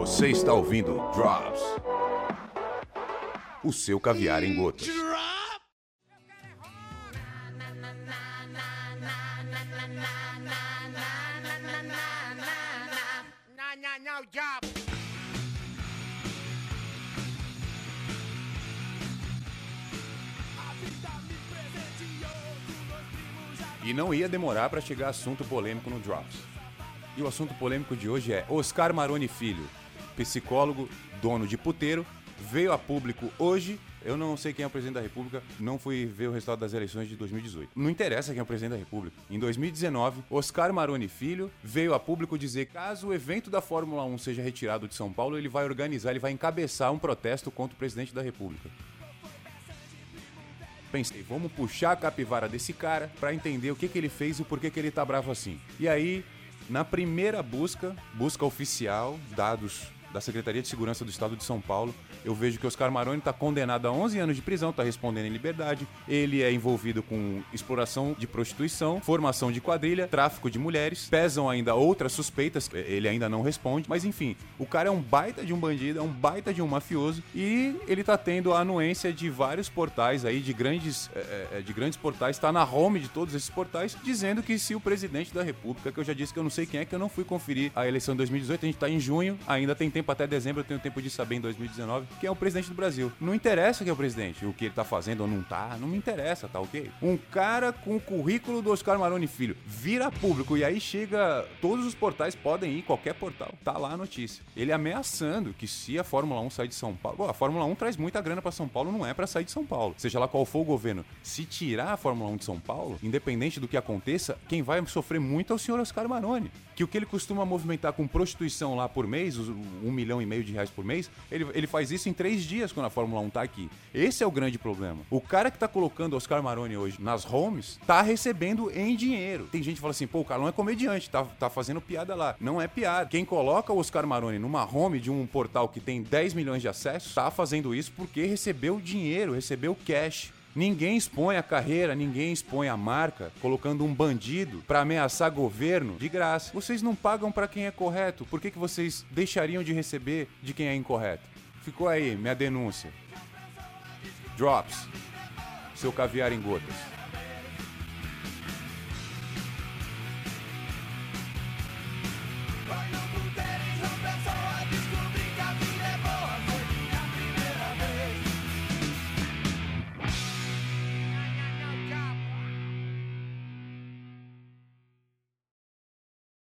Você está ouvindo Drops. O seu caviar em gotas. E não ia demorar para chegar assunto polêmico no Drops. E o assunto polêmico de hoje é Oscar Maroni Filho, psicólogo, dono de puteiro, veio a público hoje. Eu não sei quem é o presidente da República, não fui ver o resultado das eleições de 2018. Não interessa quem é o presidente da República. Em 2019, Oscar Maroni Filho veio a público dizer que caso o evento da Fórmula 1 seja retirado de São Paulo, ele vai organizar, ele vai encabeçar um protesto contra o presidente da República. Pensei, vamos puxar a capivara desse cara para entender o que, que ele fez e o porquê que ele tá bravo assim. E aí, na primeira busca, busca oficial, dados da Secretaria de Segurança do Estado de São Paulo, eu vejo que Oscar Maroni está condenado a 11 anos de prisão, está respondendo em liberdade. Ele é envolvido com exploração de prostituição, formação de quadrilha, tráfico de mulheres. Pesam ainda outras suspeitas, ele ainda não responde. Mas enfim, o cara é um baita de um bandido, é um baita de um mafioso e ele tá tendo a anuência de vários portais aí, de grandes, é, de grandes portais, está na home de todos esses portais, dizendo que se o presidente da República, que eu já disse que eu não sei quem é, que eu não fui conferir a eleição de 2018, a gente tá em junho, ainda tem tempo até dezembro, eu tenho tempo de saber em 2019 quem é o presidente do Brasil. Não interessa quem é o presidente, o que ele tá fazendo ou não tá, não me interessa, tá ok? Um cara com o currículo do Oscar Maroni Filho vira público e aí chega. Todos os portais podem ir, qualquer portal, tá lá a notícia. Ele ameaçando que se a Fórmula 1 sair de São Paulo. A Fórmula 1 traz muita grana para São Paulo, não é para sair de São Paulo. Seja lá qual for o governo, se tirar a Fórmula 1 de São Paulo, independente do que aconteça, quem vai sofrer muito é o senhor Oscar Maroni. Que o que ele costuma movimentar com prostituição lá por mês, um milhão e meio de reais por mês, ele, ele faz isso em três dias quando a Fórmula 1 tá aqui. Esse é o grande problema. O cara que tá colocando Oscar Maroni hoje nas homes tá recebendo em dinheiro. Tem gente que fala assim, pô, o cara não é comediante, tá, tá fazendo piada lá. Não é piada. Quem coloca o Oscar Maroni numa home de um portal que tem 10 milhões de acessos, tá fazendo isso porque recebeu dinheiro, recebeu cash. Ninguém expõe a carreira, ninguém expõe a marca, colocando um bandido para ameaçar governo de graça. Vocês não pagam para quem é correto, por que, que vocês deixariam de receber de quem é incorreto? Ficou aí minha denúncia. Drops. Seu caviar em gotas.